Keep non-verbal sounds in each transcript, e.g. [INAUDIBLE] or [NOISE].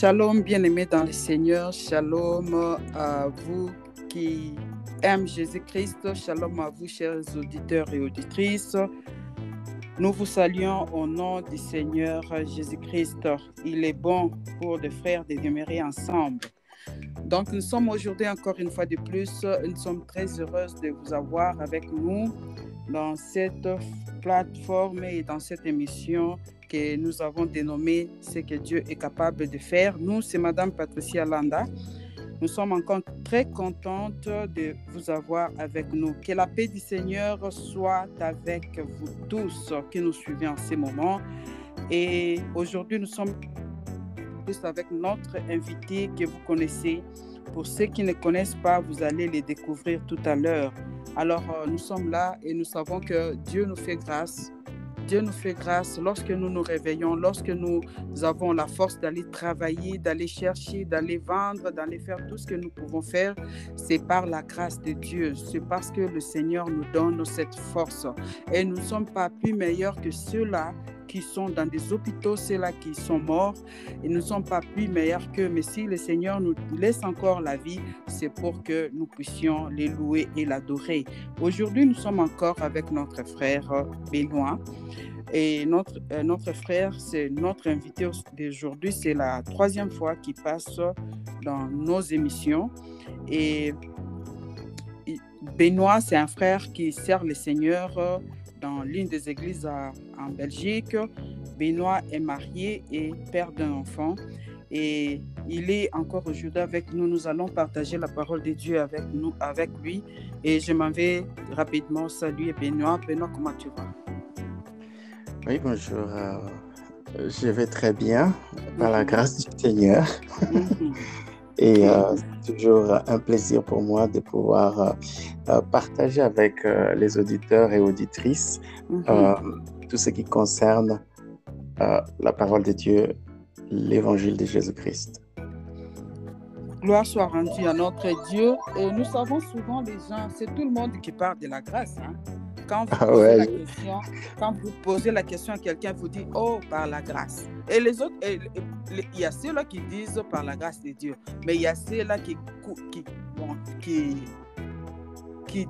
Shalom, bien-aimés dans le Seigneur. Shalom à vous qui aiment Jésus-Christ. Shalom à vous, chers auditeurs et auditrices. Nous vous saluons au nom du Seigneur Jésus-Christ. Il est bon pour des frères de demeurer ensemble. Donc, nous sommes aujourd'hui encore une fois de plus, nous sommes très heureuses de vous avoir avec nous dans cette plateforme et dans cette émission que nous avons dénommée Ce que Dieu est capable de faire. Nous, c'est Madame Patricia Landa. Nous sommes encore très contentes de vous avoir avec nous. Que la paix du Seigneur soit avec vous tous qui nous suivez en ces moments. Et aujourd'hui, nous sommes avec notre invité que vous connaissez. Pour ceux qui ne connaissent pas, vous allez les découvrir tout à l'heure. Alors, euh, nous sommes là et nous savons que Dieu nous fait grâce. Dieu nous fait grâce lorsque nous nous réveillons, lorsque nous avons la force d'aller travailler, d'aller chercher, d'aller vendre, d'aller faire tout ce que nous pouvons faire. C'est par la grâce de Dieu. C'est parce que le Seigneur nous donne cette force. Et nous ne sommes pas plus meilleurs que ceux-là qui sont dans des hôpitaux, ceux-là qui sont morts, et ne sommes pas plus meilleurs qu'eux. Mais si le Seigneur nous laisse encore la vie, c'est pour que nous puissions les louer et l'adorer. Aujourd'hui, nous sommes encore avec notre frère euh, Benoît. Et notre, euh, notre frère, c'est notre invité d'aujourd'hui. C'est la troisième fois qu'il passe dans nos émissions. Et Benoît, c'est un frère qui sert le Seigneur euh, dans l'une des églises en Belgique. Benoît est marié et père d'un enfant. Et il est encore aujourd'hui avec nous. Nous allons partager la parole de Dieu avec nous, avec lui. Et je m'en vais rapidement saluer Benoît. Benoît, comment tu vas? Oui, bonjour. Euh, je vais très bien, par la mhm. grâce du Seigneur. Mhm. [LAUGHS] Et euh, c'est toujours un plaisir pour moi de pouvoir euh, partager avec les auditeurs et auditrices mhm. Tout ce qui concerne la parole de Dieu, l'évangile de Jésus-Christ. Gloire soit rendue à notre Dieu. Et nous savons souvent les gens, c'est tout le monde qui parle de la grâce. Hein? Quand vous, ah posez la question, quand vous posez la question à quelqu'un, vous dites Oh, par la grâce. Et les autres, il y a ceux-là qui disent par la grâce de Dieu, mais il y a ceux-là qui, qui, qui,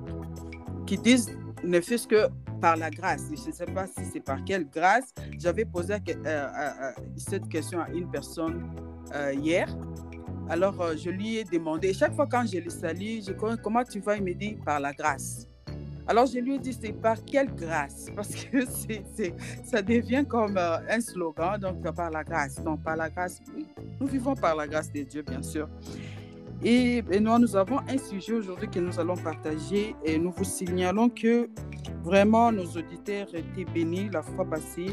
qui, disent ne fût-ce que par la grâce. Je ne sais pas si c'est par quelle grâce. J'avais posé euh, euh, euh, cette question à une personne hier. Alors, je lui ai demandé, chaque fois quand je le salue, je comment tu vas, il me dit par la grâce. Alors je lui ai dit, c'est par quelle grâce? [LAUGHS] Parce que ça devient comme un slogan, donc par la grâce. Donc par la grâce, oui, nous vivons par la grâce de Dieu, bien sûr. Et, nous, nous avons un sujet aujourd'hui que nous allons partager et nous vous signalons que vraiment nos auditeurs étaient bénis la fois passée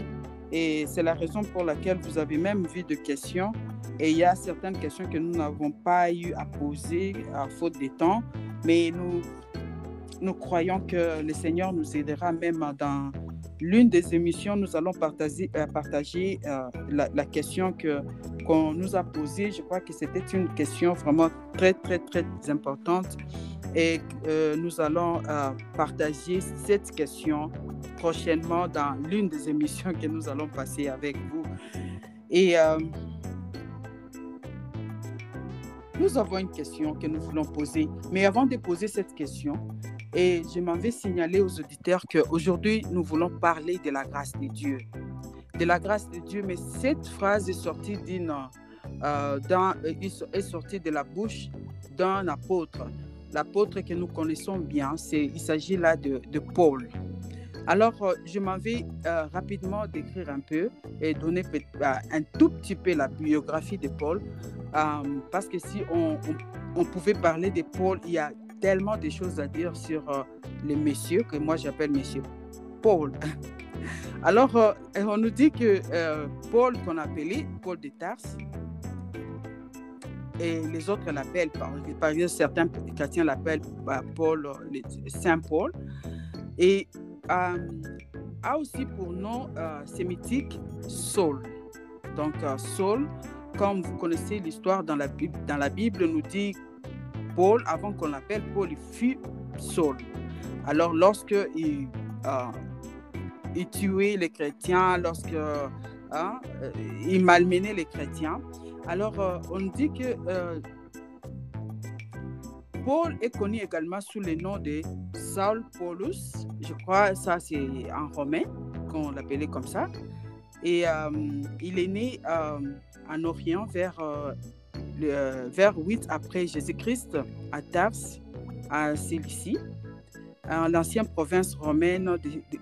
et c'est la raison pour laquelle vous avez même vu de questions et il y a certaines questions que nous n'avons pas eu à poser à faute de temps, mais nous nous croyons que le Seigneur nous aidera même dans l'une des émissions. Nous allons partager, euh, euh, la, question que, qu'on nous a posée. Je crois que c'était une question vraiment très, très, très importante. Et euh, nous allons partager cette question prochainement dans l'une des émissions que nous allons passer avec vous. Et nous avons une question que nous voulons poser. Mais avant de poser cette question, et je m'en vais signaler aux auditeurs qu'aujourd'hui, nous voulons parler de la grâce de Dieu. De la grâce de Dieu, mais cette phrase est sortie, euh, euh, de la bouche d'un apôtre. L'apôtre que nous connaissons bien, il s'agit là de, Paul. Alors, euh, je m'en vais rapidement décrire un peu et donner un tout petit peu la biographie de Paul, parce que si on, pouvait parler de Paul, il y a tellement de choses à dire sur euh, les messieurs que moi j'appelle monsieur Paul. [LAUGHS] Alors, euh, on nous dit que euh, Paul, qu'on appelait Paul de Tarse, et les autres l'appellent, par, exemple, certains chrétiens l'appellent bah, Paul, Saint Paul, et a aussi pour nom sémitique Saul. Donc, Saul, comme vous connaissez l'histoire dans la Bible, dans la Bible nous dit Paul, avant qu'on l'appelle Paul, il fut Saul. Alors, lorsque il, euh, tuait les chrétiens, lorsque hein, euh, il malmenait les chrétiens, Alors, euh, on dit que euh, Paul est connu également sous le nom de Saul Paulus. Je crois ça c'est en romain qu'on l'appelait comme ça. Et euh, il est né en Orient vers, le, vers 8 après Jésus-Christ à Tars, à Cilicie, en l'ancienne province romaine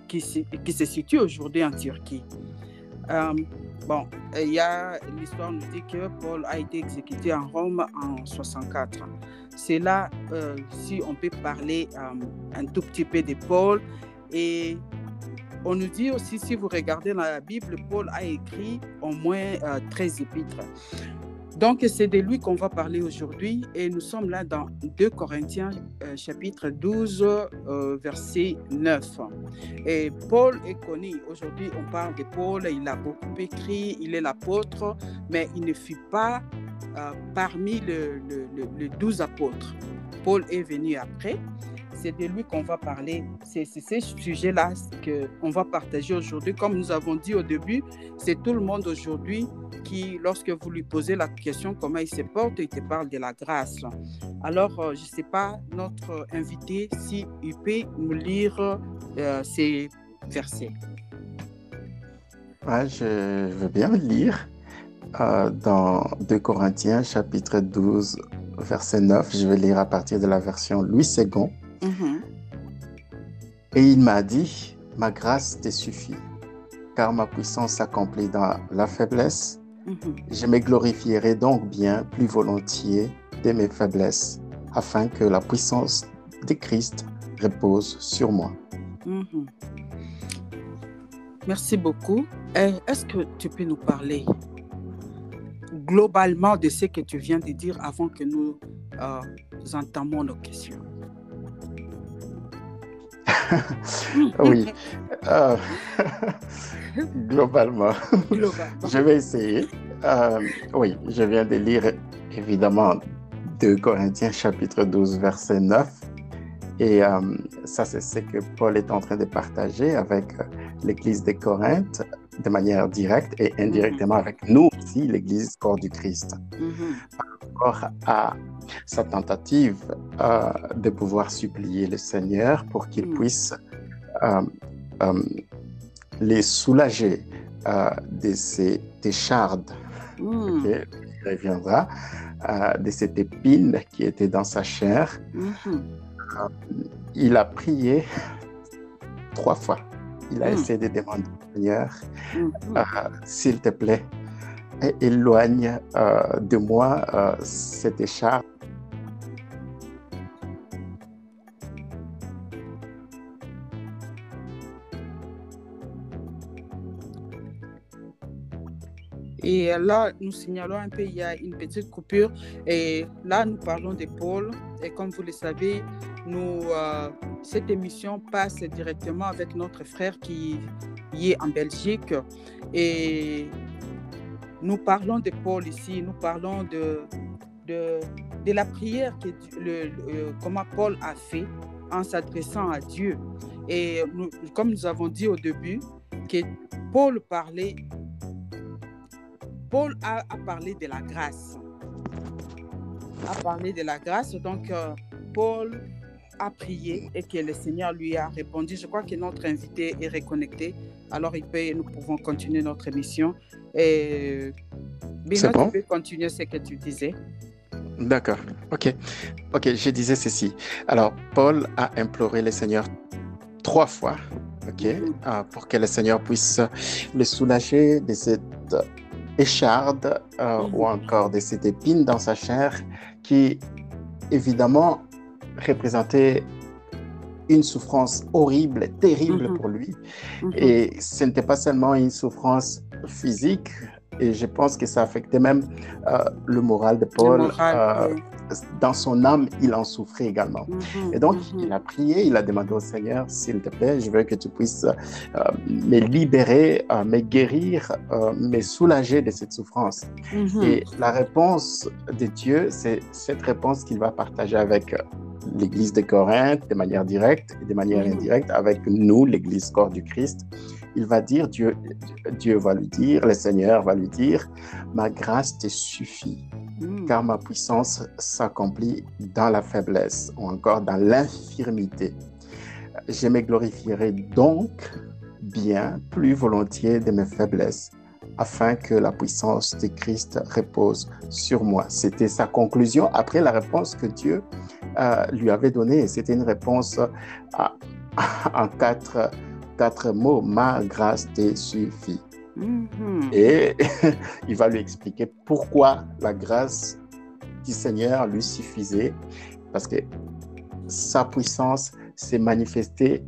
qui, se situe aujourd'hui en Turquie. Bon, il y a l'histoire nous dit que Paul a été exécuté en Rome en 64. C'est là euh, si on peut parler euh, un tout petit peu de Paul. Et on nous dit aussi, si vous regardez dans la Bible, Paul a écrit au moins 13 euh, épîtres. Donc, c'est de lui qu'on va parler aujourd'hui et nous sommes là dans 2 Corinthiens euh, chapitre 12, euh, verset 9. Et Paul est connu. Aujourd'hui, on parle de Paul. Il a beaucoup écrit. Il est l'apôtre, mais il ne fut pas euh, parmi les 12 apôtres. Paul est venu après c'est de lui qu'on va parler. C'est ce sujet-là qu'on va partager aujourd'hui. Comme nous avons dit au début, c'est tout le monde aujourd'hui qui, lorsque vous lui posez la question comment il se porte, il te parle de la grâce. Alors, euh, je ne sais pas, notre invité, si peut nous lire euh, ces versets. je veux bien lire euh, dans 2 Corinthiens chapitre 12 verset 9. Je vais lire à partir de la version Louis II. Mm-hmm. Et il m'a dit, ma grâce te suffit, car ma puissance s'accomplit dans la faiblesse. Mm-hmm. Je me glorifierai donc bien plus volontiers de mes faiblesses, afin que la puissance de Christ repose sur moi. Mm-hmm. Merci beaucoup. Est-ce que tu peux nous parler globalement de ce que tu viens de dire avant que nous euh, entamons nos questions? Oui. Euh, [LAUGHS] [LAUGHS] globalement, je vais essayer. Euh, oui, je viens de lire évidemment 2 Corinthiens chapitre 12 verset 9. Et euh, ça, c'est ce que Paul est en train de partager avec l'Église de Corinthe de manière directe et indirectement avec nous aussi, l'Église corps du Christ. Mm-hmm. Par rapport à sa tentative euh, de pouvoir supplier le Seigneur pour qu'il mm. puisse euh, euh, les soulager de ces déchardes. Il reviendra de cette épine qui était dans sa chair. Il a prié trois fois. Il a mm. essayé de demander au Seigneur, mm-hmm. s'il te plaît, éloigne de moi cette écharpe Et là, nous signalons un peu, il y a une petite coupure. Et là, nous parlons de Paul. Et comme vous le savez, euh, cette émission passe directement avec notre frère qui, est en Belgique. Et nous parlons de Paul ici. Nous parlons de, de, de la prière que le, comment Paul a fait en s'adressant à Dieu. Et comme nous avons dit au début, que Paul parlait Paul a, parlé de la grâce. A parlé de la grâce. Donc, euh, Paul a prié et que le Seigneur lui a répondu. Je crois que notre invité est reconnecté. Alors, il peut, nous pouvons continuer notre émission. Et Bino, bon? tu peux continuer ce que tu disais. D'accord. OK. OK, je disais ceci. Alors, Paul a imploré le Seigneur trois fois, OK, euh, pour que le Seigneur puisse le soulager de cette écharde euh, ou encore de cette épine dans sa chair qui, évidemment, représentait une souffrance horrible, terrible mhm. pour lui. Mhm. Et ce n'était pas seulement une souffrance physique, et je pense que ça affectait même euh, le moral de Paul. Euh, dans son âme, il en souffrait également. Mm-hmm, et donc, il a prié, il a demandé au Seigneur, s'il te plaît, je veux que tu puisses euh, me libérer, me guérir, me soulager de cette souffrance. Et la réponse de Dieu, c'est cette réponse qu'il va partager avec l'Église de Corinthe de manière directe et de manière indirecte avec nous, l'Église corps du Christ il va dire, Dieu, Dieu va lui dire, le Seigneur va lui dire, ma grâce te suffit, hmm. car ma puissance s'accomplit dans la faiblesse ou encore dans l'infirmité. Je me glorifierai donc bien plus volontiers de mes faiblesses afin que la puissance de Christ repose sur moi. C'était sa conclusion après la réponse que Dieu euh, lui avait donnée. C'était une réponse euh, [LAUGHS] en quatre quatre mots, ma grâce te suffit. Mm-hmm. Et [LAUGHS] il va lui expliquer pourquoi la grâce du Seigneur lui suffisait, parce que sa puissance s'est manifestée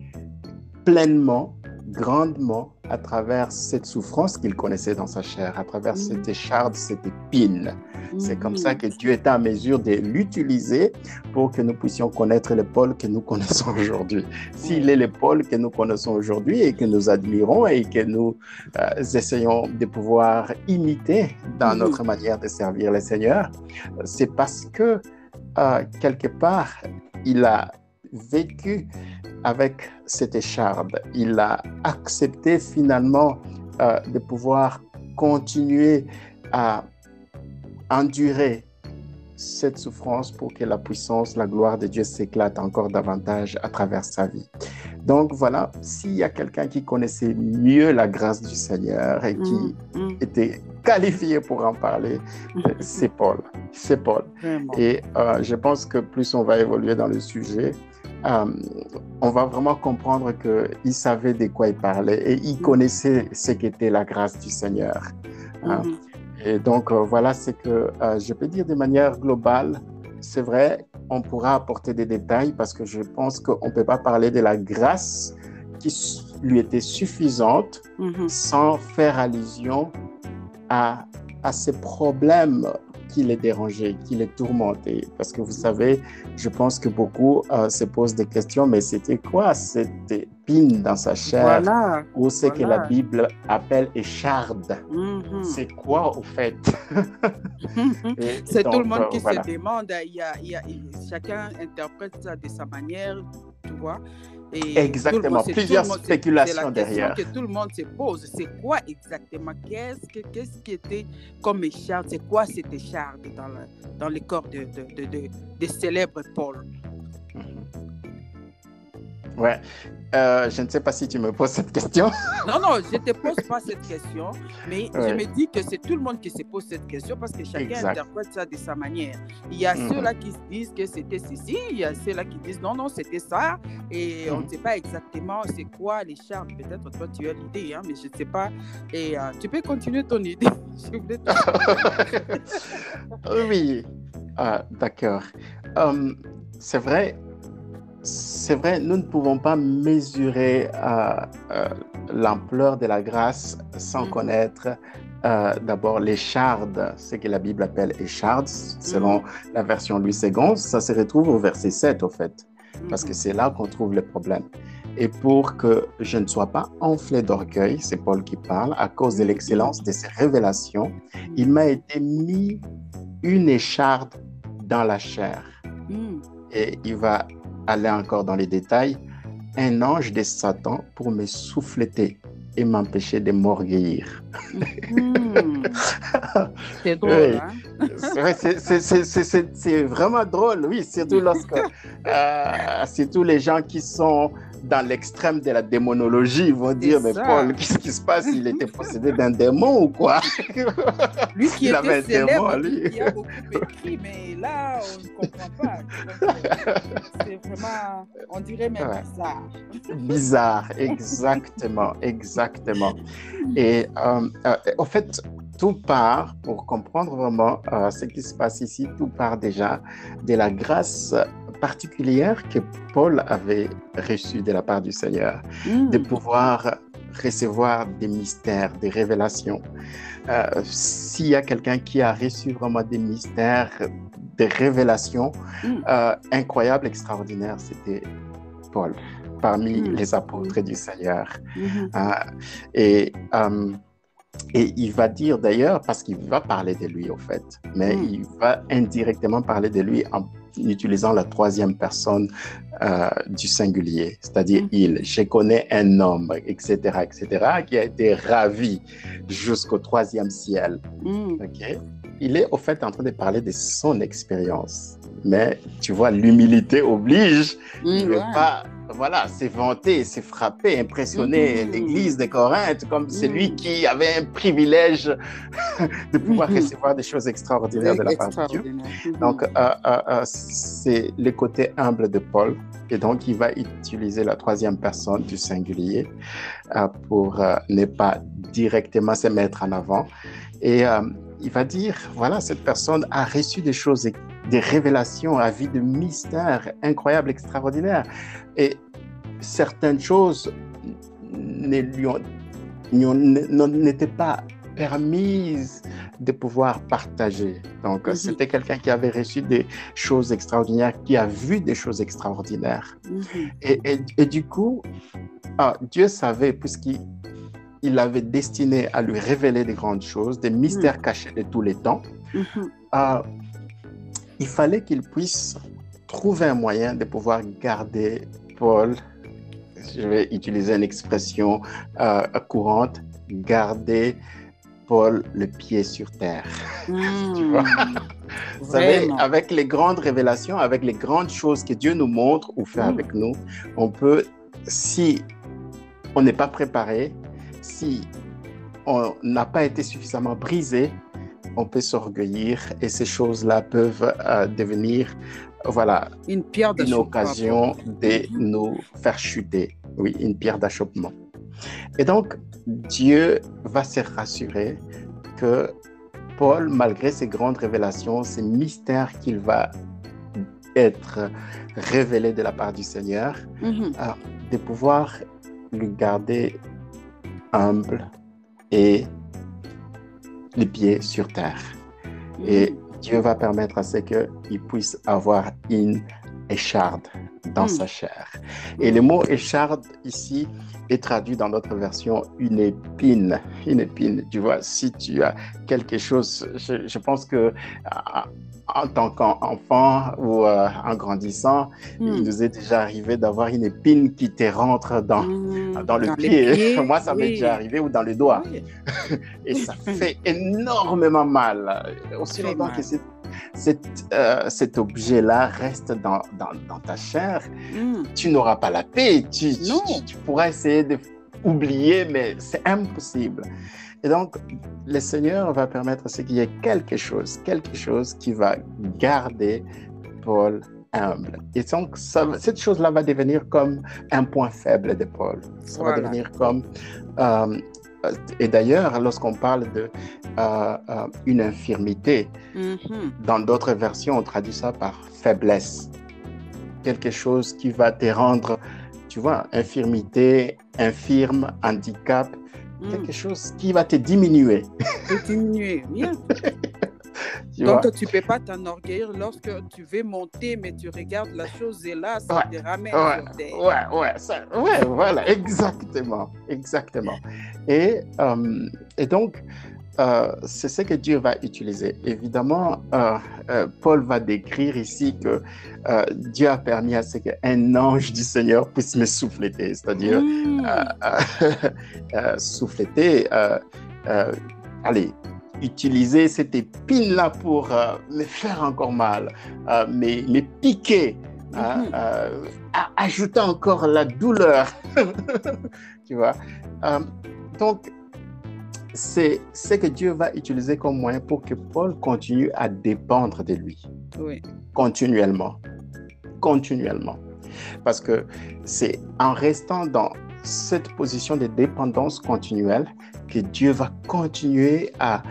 pleinement, grandement à travers cette souffrance qu'il connaissait dans sa chair, à travers cette écharde, cette épine. C'est comme ça que Dieu est en mesure de l'utiliser pour que nous puissions connaître le Paul que nous [LAUGHS] connaissons aujourd'hui. S'il est le Paul que nous connaissons aujourd'hui et que nous admirons et que nous euh, essayons de pouvoir imiter dans notre manière de servir le Seigneur, c'est parce que euh, quelque part, il a vécu avec cette écharde. Il a accepté finalement euh, de pouvoir continuer à endurer cette souffrance pour que la puissance, la gloire de Dieu s'éclate encore davantage à travers sa vie. Donc voilà, s'il y a quelqu'un qui connaissait mieux la grâce du Seigneur et qui mm, mm. était qualifié pour en parler, c'est Paul. C'est Paul. Et euh, je pense que plus on va évoluer dans le sujet, euh, on va vraiment comprendre qu'il savait de quoi il parlait et il connaissait ce qu'était la grâce du Seigneur. Hein. Mhm. Et donc, euh, voilà ce que euh, je peux dire de manière globale. C'est vrai, on pourra apporter des détails parce que je pense qu'on ne peut pas parler de la grâce qui lui était suffisante mhm. sans faire allusion à, à ces problèmes qui les dérangeait, qui les tourmentait. Parce que vous savez, je pense que beaucoup euh, se posent des questions, mais c'était quoi cette épine dans sa chair? Ou ce que la Bible appelle écharde mm-hmm. C'est quoi au fait? [LAUGHS] C'est tout le monde qui se demande. Il y a, il y a, chacun interprète ça de sa manière, tu vois. Exactement, plusieurs spéculations derrière. que tout le monde se pose. C'est quoi exactement? Qu'est-ce que, qu'est-ce qui était comme écharde? C'est quoi cette écharde dans le, dans le corps de, de, de, de célèbre Paul? Ouais. Euh, je ne sais pas si tu me poses cette question. [LAUGHS] non, non, je ne te pose pas cette question, mais je me dis que c'est tout le monde qui se pose cette question parce que chacun interprète ça de sa manière. Il y a mhm. ceux-là qui disent que c'était ceci, il y a ceux-là qui disent non, non, c'était ça, et on ne mhm. sait pas exactement c'est quoi les charmes. Peut-être toi, tu as l'idée, hein, mais je ne sais pas. Et euh, tu peux continuer ton idée, [LAUGHS] [LAUGHS] oui, ah, d'accord. Hum, c'est vrai, c'est vrai, nous ne pouvons pas mesurer euh, euh, l'ampleur de la grâce sans mm. connaître euh, d'abord l'écharde, ce que la Bible appelle écharde, selon mm. la version Louis II. Ça se retrouve au verset 7, au fait, parce que mm. c'est là qu'on trouve le problème. Et pour que je ne sois pas enflé d'orgueil, c'est Paul qui parle, à cause de l'excellence de ses révélations, il m'a été mis une écharde dans la chair. Et il va aller encore dans les détails, un ange de Satan pour me souffleter et m'empêcher de m'orgueillir. Hmm. c'est drôle, hein? C'est vraiment drôle, oui, surtout [LAUGHS] lorsque, euh, surtout les gens qui sont dans l'extrême de la démonologie, ils vont dire, mais Paul, qu'est-ce qui se passe? Il était possédé d'un démon ou quoi? [LAUGHS] Lui qui il était célèbre, lui. il a beaucoup écrit, mais là, on ne comprend pas. C'est vraiment, on dirait même bizarre. Bizarre, exactement, exactement. Et euh, euh, en fait, tout part, pour comprendre vraiment euh, ce qui se passe ici, tout part déjà de la grâce particulière que Paul avait reçue de la part du Seigneur, mm. de pouvoir recevoir des mystères, des révélations. Euh, s'il y a quelqu'un qui a reçu vraiment des mystères des révélations mm. euh, incroyables, extraordinaires, c'était Paul, parmi mm. les apôtres du Seigneur. Mm-hmm. Hein. et, euh, et il va dire d'ailleurs, parce qu'il va parler de lui, au fait, mais il va indirectement parler de lui en utilisant la troisième personne euh, du singulier, c'est-à-dire mm. il. Je connais un homme, etc., etc., qui a été ravi jusqu'au troisième ciel. Mm. Il est au fait en train de parler de son expérience. Mais tu vois, l'humilité oblige. Ne pas voilà, c'est vanté, c'est frappé, impressionné mm-hmm. l'église de Corinthe comme celui mm. qui avait un privilège [LAUGHS] de pouvoir mm-hmm. recevoir des choses extraordinaires de la part de Dieu. Mm-hmm. Donc, euh, euh, euh, c'est le côté humble de Paul. Et donc, il va utiliser la troisième personne du singulier pour ne pas directement se mettre en avant. Et il va dire, voilà, cette personne a reçu des choses, des révélations, a vu de mystères incroyables, extraordinaires. Et certaines choses n'étaient pas permises de pouvoir partager. Donc, mhm. c'était quelqu'un qui avait reçu des choses extraordinaires, qui a vu des choses extraordinaires. Mhm. et, et, du coup, ah, Dieu savait, puisqu'il il avait destiné à lui révéler des grandes choses, des mystères mhm. cachés de tous les temps, ah, il fallait qu'il puisse trouver un moyen de pouvoir garder Paul je vais utiliser une expression euh, courante, garder Paul le pied sur terre. [LAUGHS] tu vois? Hmm. Vous savez, avec les grandes révélations, avec les grandes choses que Dieu nous montre ou fait hmm. avec nous, on peut, si on n'est pas préparé, si on n'a pas été suffisamment brisé, on peut s'orgueillir et ces choses-là peuvent euh, devenir voilà, une, pierre une occasion de nous faire chuter. Oui, une pierre d'achoppement. Et donc, Dieu va se rassurer que Paul, malgré ses grandes révélations, ces mystères qu'il va être révélé de la part du Seigneur, mhm. euh, de pouvoir le garder humble et les pieds sur terre. Et mhm. Dieu va permettre à ce qu'il puisse avoir une écharde dans hmm. sa chair. Et le mot écharde ici est traduit dans notre version une épine. Une épine, tu vois, si tu as quelque chose, je, pense que en tant qu'enfant ou euh, en grandissant, il hmm. nous est déjà arrivé d'avoir une épine qui te rentre dans, dans le pied. [LAUGHS] Moi, ça m'est déjà arrivé ou dans le doigt. [LAUGHS] Et ça [LAUGHS] fait énormément mal. Aussi longtemps que c'est euh, cet objet-là reste dans, dans, ta chair, hmm. tu n'auras pas la paix. Tu, tu, pourras essayer d'oublier, mais c'est impossible. Et donc, le Seigneur va permettre qu'il y ait quelque chose, quelque chose qui va garder Paul humble. Et donc, cette chose-là va devenir comme un point faible de Paul. Ça va devenir comme euh, et d'ailleurs, lorsqu'on parle de euh, euh, une infirmité, mm-hmm. dans d'autres versions, on traduit ça par faiblesse. Quelque chose qui va te rendre, tu vois, infirmité, infirme, handicap, mm. quelque chose qui va te diminuer. Te diminuer, bien. [LAUGHS] Donc, tu ne peux pas t'enorgueillir lorsque tu veux monter, mais tu regardes la chose et là, ça te ramène ouais, Ouais, ouais, ouais, voilà, [LAUGHS] exactement, exactement. Et, euh, et donc, euh, c'est ce que Dieu va utiliser. Évidemment, euh, Paul va décrire ici que Dieu a permis à ce qu'un ange du Seigneur puisse me souffleter, c'est-à-dire mmh. [LAUGHS] souffleter, allez, utiliser cette épine-là pour euh, me faire encore mal, euh, me, piquer, hein, mhm. euh, ajouter encore la douleur. [LAUGHS] tu vois? Donc, c'est ce que Dieu va utiliser comme moyen pour que Paul continue à dépendre de lui. Oui. Continuellement. Continuellement. Parce que c'est en restant dans cette position de dépendance continuelle que Dieu va continuer à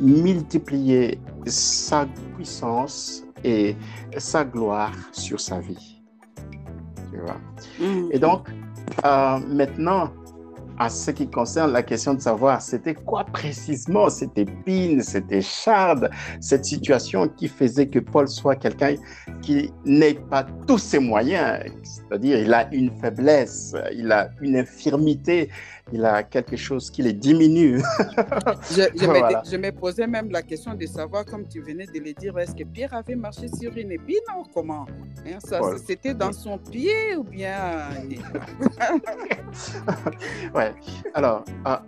multiplier sa puissance et sa gloire sur sa vie. Tu vois? Mm. Et donc, euh, maintenant, en ce qui concerne la question de savoir c'était quoi précisément? Cette épine, cette écharde, cette situation qui faisait que Paul soit quelqu'un qui n'ait pas tous ses moyens, c'est-à-dire il a une faiblesse, il a une infirmité, il a quelque chose qui les diminue. [LAUGHS] je, me, posais même la question de savoir, comme tu venais de le dire, est-ce que Pierre avait marché sur une épine ou comment? Hein, C'était dans son pied ou bien... [LAUGHS] ouais, alors... Ah,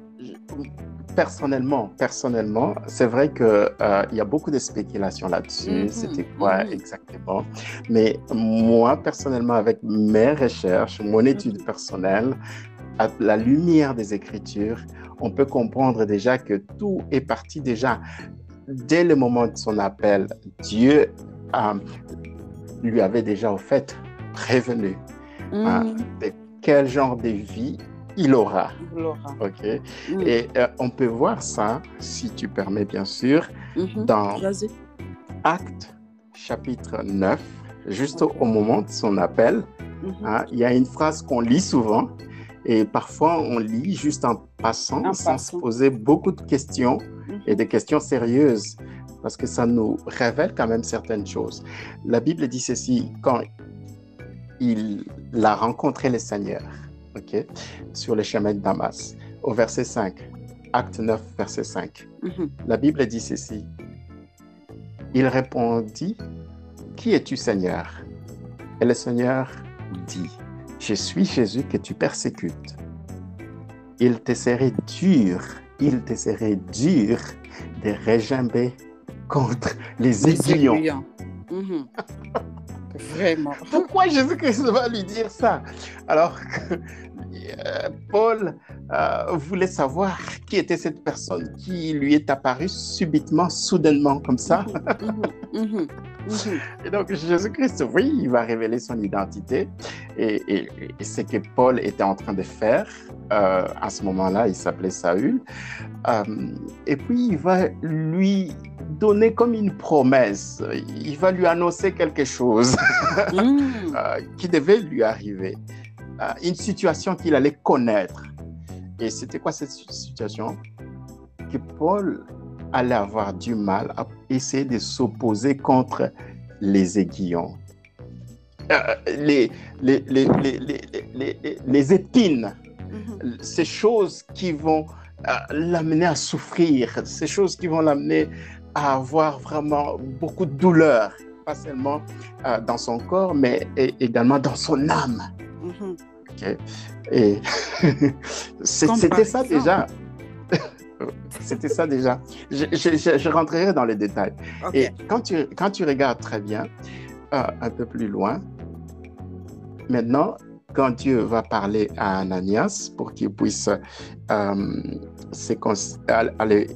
personnellement, personnellement, c'est vrai qu'il euh, il y a beaucoup de spéculations là-dessus. Mhm, C'était quoi mhm. exactement? Mais moi, personnellement, avec mes recherches, mon étude mhm. personnelle, à la lumière des Écritures, on peut comprendre déjà que tout est parti déjà dès le moment de son appel. Dieu euh, lui avait déjà au fait prévenu hein, de quel genre de vie il aura. Ok. Et euh, on peut voir ça, si tu permets bien sûr, mhm. dans Acte chapitre 9, juste au, moment de son appel. Mhm. Hein, il y a une phrase qu'on lit souvent et parfois on lit juste en passant sans se poser beaucoup de questions mhm. et des questions sérieuses parce que ça nous révèle quand même certaines choses. La Bible dit ceci quand il a rencontré le Seigneur ok, sur le chemin de Damas. Au verset 5, acte 9, verset 5, mhm. la Bible dit ceci. Il répondit, Qui es-tu Seigneur? Et le Seigneur dit, Je suis Jésus que tu persécutes. Il te serait dur, il te serait dur de régimber contre les, aiguillons. Mhm. [LAUGHS] Vraiment. Pourquoi Jésus-Christ va lui dire ça? Alors que Paul euh, voulait savoir qui était cette personne qui lui est apparue subitement, soudainement, comme ça. Mhm, mhm, mhm, et donc Jésus-Christ, oui, il va révéler son identité. Et, et, ce que Paul était en train de faire euh, à ce moment-là, il s'appelait Saül. et puis il va lui donner comme une promesse. Il va lui annoncer quelque chose [LAUGHS] euh, qui devait lui arriver. Euh, une situation qu'il allait connaître. Et c'était quoi cette situation? Que Paul allait avoir du mal à essayer de s'opposer contre les aiguillons. Euh, les, les, les, les, épines, mm-hmm. ces choses qui vont l'amener à souffrir, ces choses qui vont l'amener à avoir vraiment beaucoup de douleur, pas seulement euh, dans son corps, mais également dans son âme. Et [LAUGHS] [LAUGHS] c'était ça déjà. c'était ça déjà. Je, je, rentrerai dans les détails. Et quand tu, quand tu regardes très bien, euh, un peu plus loin, maintenant, quand Dieu va parler à Ananias pour qu'il puisse euh, aller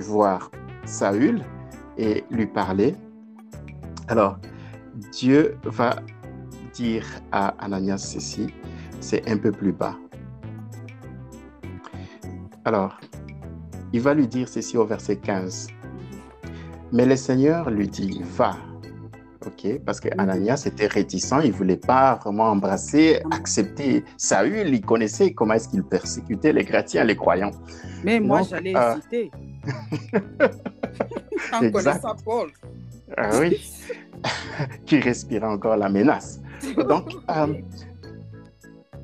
voir Saül et lui parler. Alors, Dieu va dire à Ananias ceci, c'est un peu plus bas. Alors, il va lui dire ceci au verset 15. Mais le Seigneur lui dit, va. OK, parce que Ananias était réticent, il ne voulait pas vraiment embrasser, accepter Saül, il connaissait comment est-ce qu'il persécutait les chrétiens, les croyants. Mais moi, j'allais euh, hésiter. [LAUGHS] en connaissant Paul. Ah oui, [LAUGHS] qui respirait encore la menace. [LAUGHS] Donc, euh,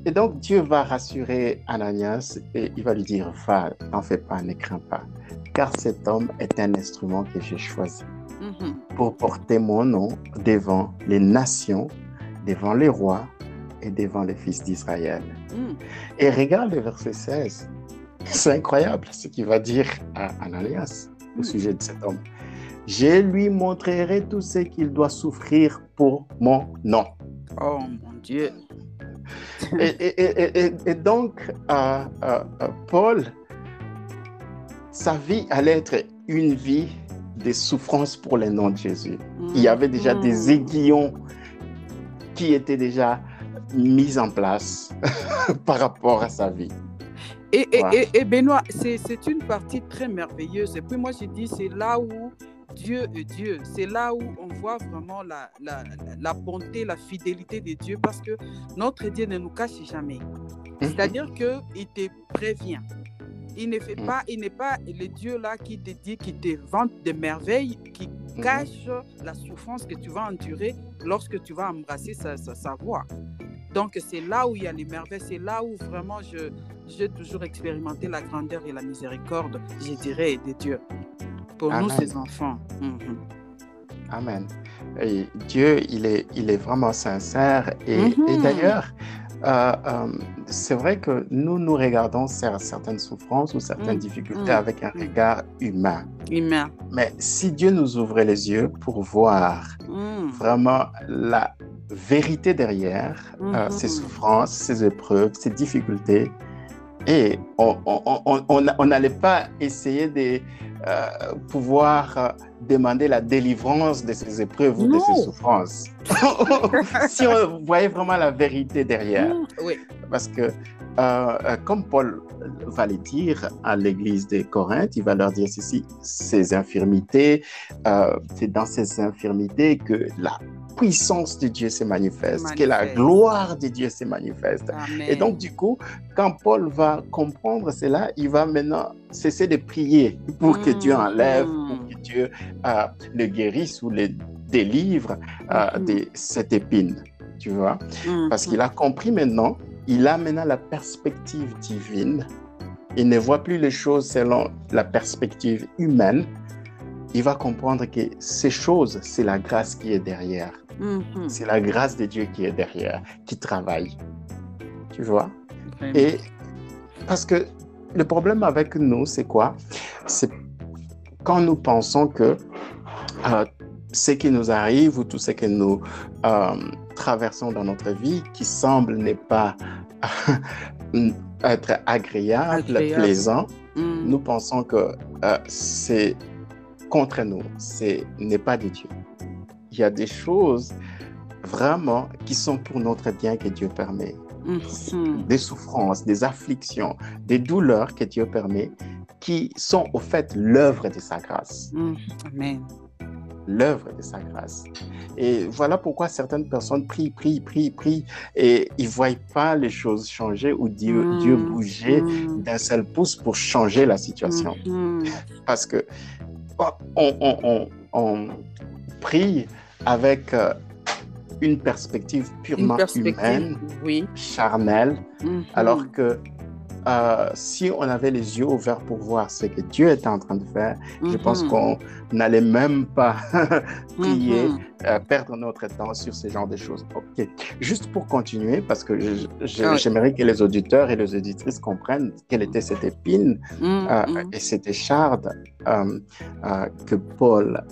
et donc Dieu va rassurer Ananias et il va lui dire, va, n'en fais pas, ne crains pas, car cet homme est un instrument que j'ai choisi mhm. pour porter mon nom devant les nations, devant les rois et devant les fils d'Israël. Mm. Et regarde le verset 16. C'est incroyable ce qu'il va dire à Ananias au sujet de cet homme. Je lui montrerai tout ce qu'il doit souffrir pour mon nom. Oh mon Dieu. Et, donc, euh, euh, euh, Paul, sa vie allait être une vie de souffrance pour le nom de Jésus. Il y avait déjà des mm. aiguillons qui étaient déjà mis en place [LAUGHS] par rapport à sa vie. Et, et, Benoît, c'est une partie très merveilleuse. Et puis moi, je dis, c'est là où Dieu est Dieu. C'est là où on voit vraiment la, la, la, bonté, la fidélité de Dieu, parce que notre Dieu ne nous cache jamais. C'est-à-dire qu'il te prévient. Il ne fait pas, il n'est pas le Dieu là qui te dit, qui te vante des merveilles, qui cache la souffrance que tu vas endurer lorsque tu vas embrasser sa, sa, voix. Donc c'est là où il y a les merveilles, c'est là où vraiment je, j'ai toujours expérimenté la grandeur et la miséricorde, je dirais, de Dieu pour nous, ses enfants. Mhm. Amen. Et Dieu, il est, il est vraiment sincère. Et, et mhm. d'ailleurs, euh, euh, c'est vrai que nous, nous regardons certaines souffrances ou certaines mm. difficultés mm. avec un regard humain. Humain. Mais si Dieu nous ouvrait les yeux pour voir mm. vraiment la vérité derrière euh, ces mm-hmm. souffrances, ces épreuves, ces difficultés, et on n'allait pas essayer de pouvoir demander la délivrance de ces épreuves ou de ces souffrances. [LAUGHS] si on voyait vraiment la vérité derrière. Mm, oui. Parce que, euh, euh, comme Paul va le dire à l'église de Corinthe, il va leur dire ceci, ces infirmités, euh, c'est dans ces infirmités que la puissance de Dieu se manifeste, que la gloire de Dieu se manifeste. Et donc, du coup, quand Paul va comprendre cela, il va maintenant cesser de prier pour que Dieu mm, enlève, pour mm. que Dieu euh, le guérisse ou le délivre euh, mm. de cette épine, tu vois. Parce qu'il a compris maintenant, il a maintenant la perspective divine. Il ne voit plus les choses selon la perspective humaine. Il va comprendre que ces choses, c'est la grâce qui est derrière. Mm-hmm. C'est la grâce de Dieu qui est derrière, qui travaille. Tu vois? Et parce que le problème avec nous, c'est quoi? C'est quand nous pensons que euh, ce qui nous arrive ou tout ce que nous euh, traversons dans notre vie qui semble ne pas [LAUGHS] être agréable, plaisant, mm. nous pensons que euh, c'est contre nous, ce n'est pas de Dieu il y a des choses vraiment qui sont pour notre bien que Dieu permet. Mhm. Des souffrances, des afflictions, des douleurs que Dieu permet, qui sont au fait l'œuvre de sa grâce. Mhm. Amen. L'œuvre de sa grâce. Et voilà pourquoi certaines personnes prient, prient, prient, prient, et ils ne voient pas les choses changer ou Dieu, mhm. Dieu bouger d'un seul pouce pour changer la situation. Parce que oh, on, on, on prie avec euh, une perspective purement humaine, oui. charnelle, mhm. alors que euh, si on avait les yeux ouverts pour voir ce que Dieu est en train de faire, je pense mhm. qu'on n'allait même pas [LAUGHS] prier, mhm. euh, perdre notre temps sur ce genre de choses. Ok, juste pour continuer, parce que j'aimerais que les auditeurs et les auditrices comprennent quelle était cette épine et cette écharde que Paul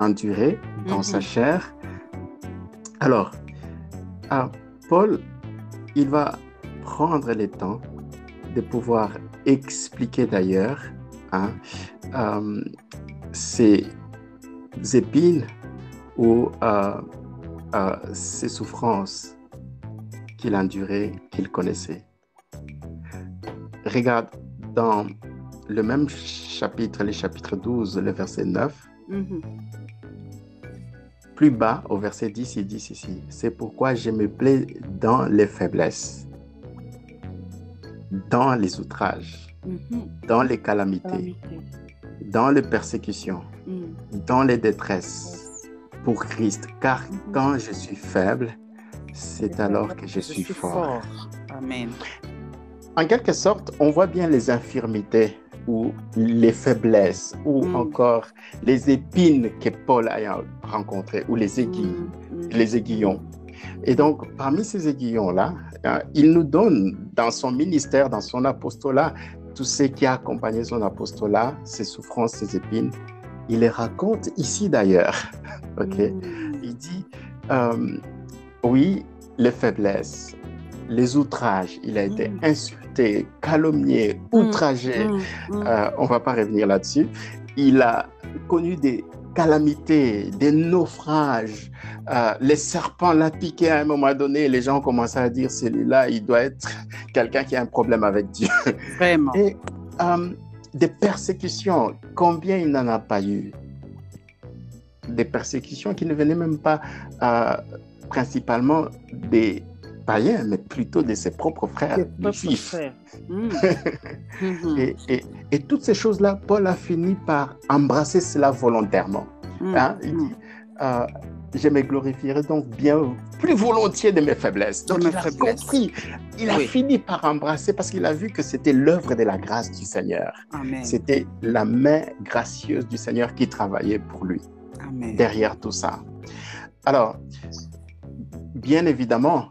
enduré dans sa mhm. chair. Alors, à Paul, il va prendre le temps de pouvoir expliquer d'ailleurs hein, euh, ces épines ou euh, euh, ces souffrances qu'il endurait, qu'il connaissait. Regarde dans le même chapitre, le chapitre 12, le verset 9, plus bas, au verset 10, il dit ceci. C'est pourquoi je me plais dans les faiblesses, dans les outrages, mhm. dans les calamités, dans les persécutions, mhm. dans les détresses, pour Christ. Car mhm. quand je suis faible, c'est alors que je, suis, fort. Amen. En quelque sorte, on voit bien les infirmités ou les faiblesses ou mm. encore les épines que Paul a rencontrées ou les aiguilles, mm, mm. les aiguillons. Et donc, parmi ces aiguillons-là, euh, il nous donne dans son ministère, dans son apostolat, tout ce qui a accompagné son apostolat, ses souffrances, ses épines. Il les raconte ici d'ailleurs. [LAUGHS] ok Il dit, euh, oui, les faiblesses, les outrages. Il a été insulté calomnié, mm, outragé. Mm, mm. Euh, on va pas revenir là-dessus. Il a connu des calamités, des naufrages. Euh, les serpents l'ont piqué à un moment donné. Les gens ont commencé à dire celui-là, il doit être quelqu'un qui a un problème avec Dieu. Vraiment. Et euh, des persécutions, combien il n'en a pas eu? Des persécutions qui ne venaient même pas principalement des païens, mais plutôt de ses propres frères, les juifs. [LAUGHS] Mm. et, et, et, toutes ces choses-là, Paul a fini par embrasser cela volontairement. Mm. Hein? Il dit, euh, je me glorifierai donc bien plus volontiers de mes faiblesses. Donc, il a compris, il a fini par embrasser parce qu'il a vu que c'était l'œuvre de la grâce du Seigneur. C'était la main gracieuse du Seigneur qui travaillait pour lui derrière tout ça. Alors, bien évidemment,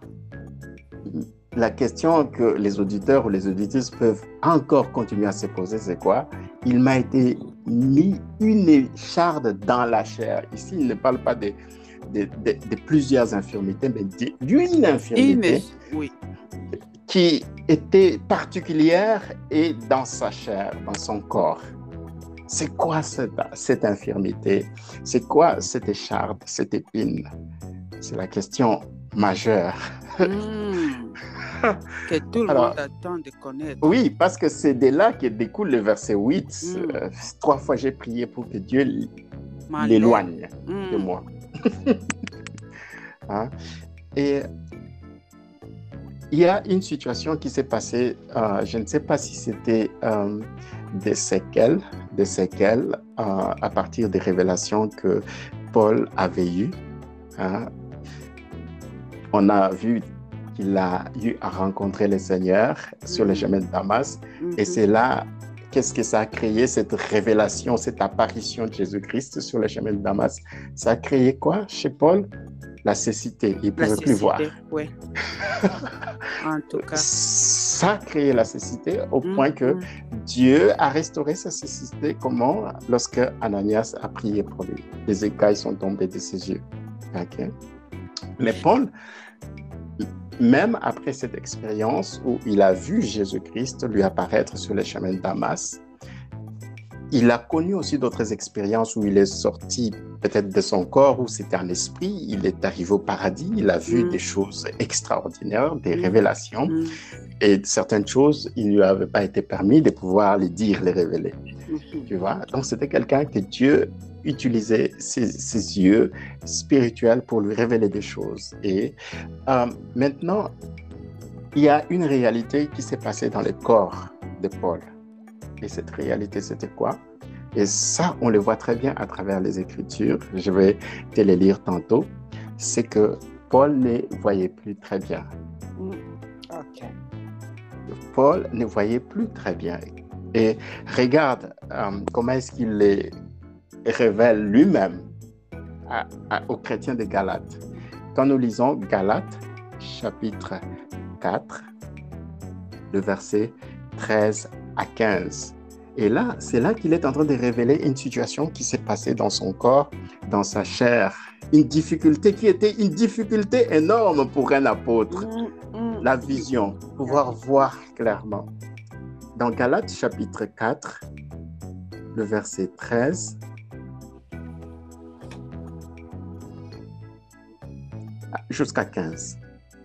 la question que les auditeurs ou les auditrices peuvent encore continuer à se poser, c'est quoi? Il m'a été mis une écharde dans la chair. Ici, il ne parle pas de, de, plusieurs infirmités, mais d'une infirmité qui était particulière et dans sa chair, dans son corps. C'est quoi cette, cette infirmité? C'est quoi cette écharde, cette épine? C'est la question majeure. Hmm. que tout le monde attend de connaître. Oui, parce que c'est de là que découle le verset 8. Hmm. Euh, trois fois j'ai prié pour que Dieu l'éloigne de hmm. moi. [LAUGHS] Hein? Et il y a une situation qui s'est passée, euh, je ne sais pas si c'était euh, des séquelles, des séquelles à partir des révélations que Paul avait eues. Hein? On a vu qu'il a eu à rencontrer le Seigneur sur le chemin de Damas. Et mhm. c'est là, qu'est-ce que ça a créé, cette révélation, cette apparition de Jésus-Christ sur le chemin de Damas? Ça a créé quoi chez Paul? La cécité. Il ne pouvait plus voir. Oui. [LAUGHS] en tout cas. Ça a créé la cécité au point que mhm. Dieu a restauré sa cécité. Comment? Lorsque Ananias a prié pour lui. Les écailles sont tombées de ses yeux. OK mais Paul, même après cette expérience où il a vu Jésus-Christ lui apparaître sur les chemins de Damas, il a connu aussi d'autres expériences où il est sorti peut-être de son corps, où c'était un esprit, il est arrivé au paradis, il a vu mm. des choses extraordinaires, des mm. révélations, mm. et certaines choses, il ne lui avait pas été permis de pouvoir les dire, les révéler. Tu vois? Donc c'était quelqu'un que Dieu utiliser ses, yeux spirituels pour lui révéler des choses. Et euh, maintenant, il y a une réalité qui s'est passée dans le corps de Paul. Et cette réalité, c'était quoi? Et ça, on le voit très bien à travers les Écritures. Je vais te les lire tantôt. C'est que Paul ne voyait plus très bien. Mm, Paul ne voyait plus très bien. Et regarde euh, comment est-ce qu'il est révèle lui-même aux chrétiens de Galates. Quand nous lisons Galates, chapitre 4, le verset 13 à 15. Et là, c'est là qu'il est en train de révéler une situation qui s'est passée dans son corps, dans sa chair. Une difficulté qui était une difficulté énorme pour un apôtre. Mm, mm. La vision, pouvoir voir clairement. Dans Galates chapitre 4, le verset 13 jusqu'à 15.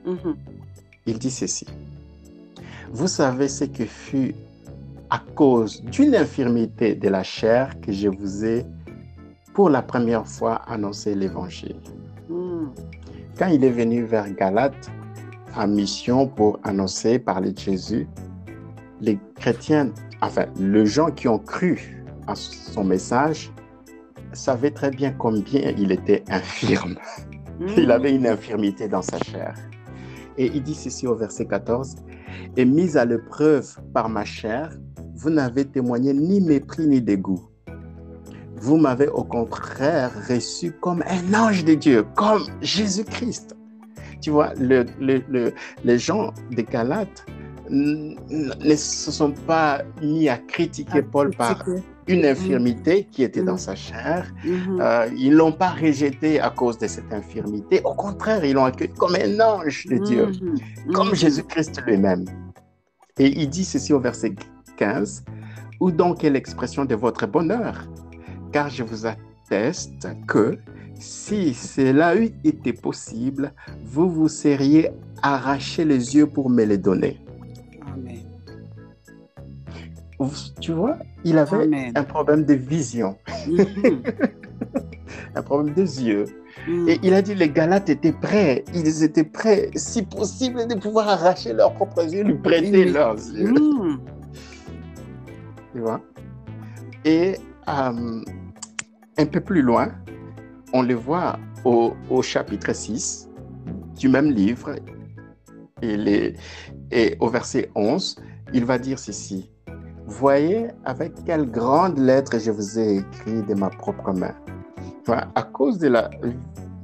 Mhm. Il dit ceci. Vous savez ce que fut à cause d'une infirmité de la chair que je vous ai pour la première fois annoncé l'évangile. Mhm. Quand il est venu vers Galate en mission pour annoncer, parler de Jésus, les chrétiens, enfin, les gens qui ont cru à son message, savaient très bien combien il était infirme. [LAUGHS] Il avait une infirmité dans sa chair. Et il dit ceci au verset 14, Et mis à l'épreuve par ma chair, vous n'avez témoigné ni mépris ni dégoût. Vous m'avez au contraire reçu comme un ange de Dieu, comme Jésus-Christ. Tu vois, le, les gens des Galates ne se sont pas mis à critiquer Paul par une infirmité qui était dans mm. sa chair. Mm-hmm. Euh, ils ne l'ont pas rejeté à cause de cette infirmité. Au contraire, ils l'ont accueilli comme un ange de Dieu, mm-hmm. comme mm-hmm. Jésus-Christ lui-même. Et il dit ceci au verset 15, Où donc est l'expression de votre bonheur Car je vous atteste que si cela eût été possible, vous vous seriez arraché les yeux pour me les donner. Tu vois, il avait un problème de vision, mhm. [LAUGHS] un problème des yeux. Mm. Et il a dit les Galates étaient prêts. Ils étaient prêts, si possible, de pouvoir arracher leurs propres yeux, lui prêter leurs yeux. Mm. tu vois? Et euh, un peu plus loin, on le voit au, au chapitre 6 du même livre. Et, les, et au verset 11, il va dire ceci. Voyez avec quelle grande lettre je vous ai écrit de ma propre main. à cause de la,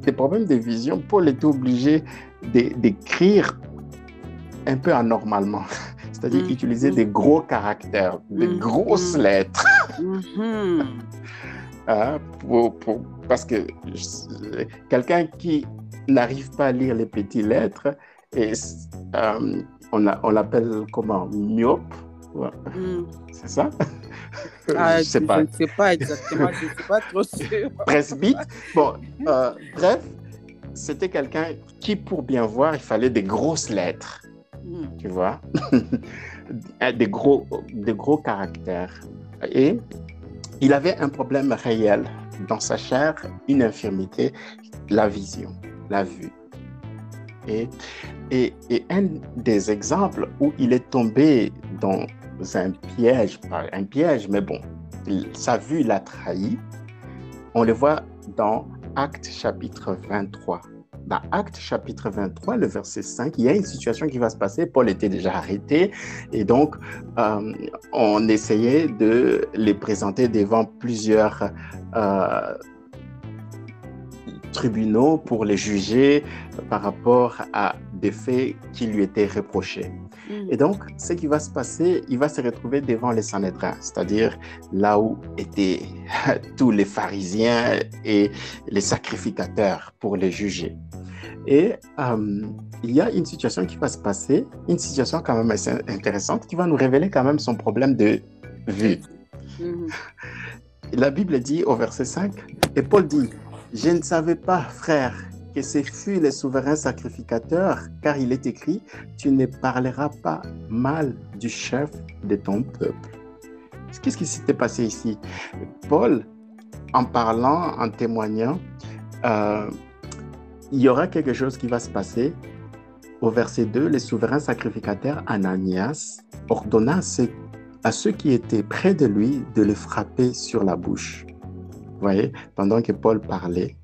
des problèmes de vision, Paul était obligé d'écrire un peu anormalement, [LAUGHS] c'est-à-dire mm. utiliser des gros caractères, des mm. grosses mm. lettres. Mm-hmm. [LAUGHS] Hein, pour, parce que quelqu'un qui n'arrive pas à lire les petites lettres, et, euh, on l'appelle comment? Myope Hmm. C'est ça? Ah, [LAUGHS] Je sais pas. Je ne sais pas exactement, je ne suis pas trop sûr. [LAUGHS] Presbyte. Bon, euh, bref, c'était quelqu'un qui, pour bien voir, il fallait des grosses lettres. Hmm. Tu vois? [LAUGHS] Des, gros, des gros caractères. Et il avait un problème réel dans sa chair, une infirmité, la vision, la vue. Et, et, et, un des exemples où il est tombé dans un piège, pas un piège, mais bon, sa vue l'a trahi. On le voit dans Acte chapitre 23. Dans Acte chapitre 23, le verset 5, il y a une situation qui va se passer. Paul était déjà arrêté et donc euh, on essayait de les présenter devant plusieurs euh, tribunaux pour les juger par rapport à des faits qui lui étaient reprochés. Mm. Et donc, ce qui va se passer, il va se retrouver devant les Sanhédrins, c'est-à-dire là où étaient [LAUGHS] tous les pharisiens et les sacrificateurs pour les juger. Et euh, il y a une situation qui va se passer, une situation quand même assez intéressante, qui va nous révéler quand même son problème de vue. Mm-hmm. La Bible dit au verset 5, et Paul dit, je ne savais pas, frère, que ce fut les souverains sacrificateurs, car il est écrit, tu ne parleras pas mal du chef de ton peuple. Qu'est-ce qui s'était passé ici? Paul, en parlant, en témoignant, euh, il y aura quelque chose qui va se passer. Au verset 2, les souverains sacrificateurs Ananias ordonna à ceux qui étaient près de lui de le frapper sur la bouche voyez, pendant que Paul parlait,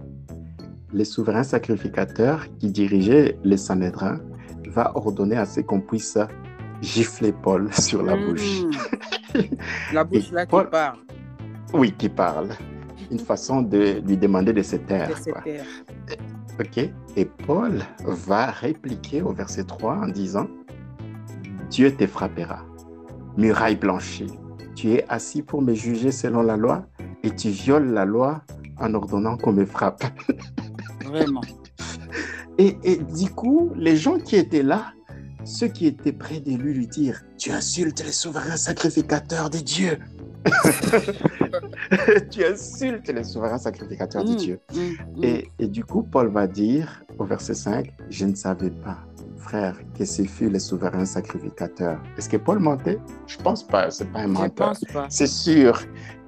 les souverains sacrificateurs qui dirigeaient les Sanhédrins va ordonner à ce qu'on puisse gifler Paul [LAUGHS] sur la bouche. Hmm. [LAUGHS] la bouche là qui parle. Oui, qui parle. Une façon de lui demander de se taire. Ok. Et Paul va répliquer au verset 3 en disant Dieu te frappera, muraille blanchie. Tu es assis pour me juger selon la loi et tu violes la loi en ordonnant qu'on me frappe. [LAUGHS] Vraiment. Et, et, du coup, les gens qui étaient là, ceux qui étaient près de lui, lui dire Tu insultes les souverains sacrificateurs de Dieu. [LAUGHS] tu insultes les souverains sacrificateurs de mm, Dieu. Mm, mm. Et, et, du coup, Paul va dire au verset 5 Je ne savais pas, frère, que ce fut les souverains sacrificateurs. Est-ce que Paul mentait? Je pense pas, c'est pas un menteur. C'est sûr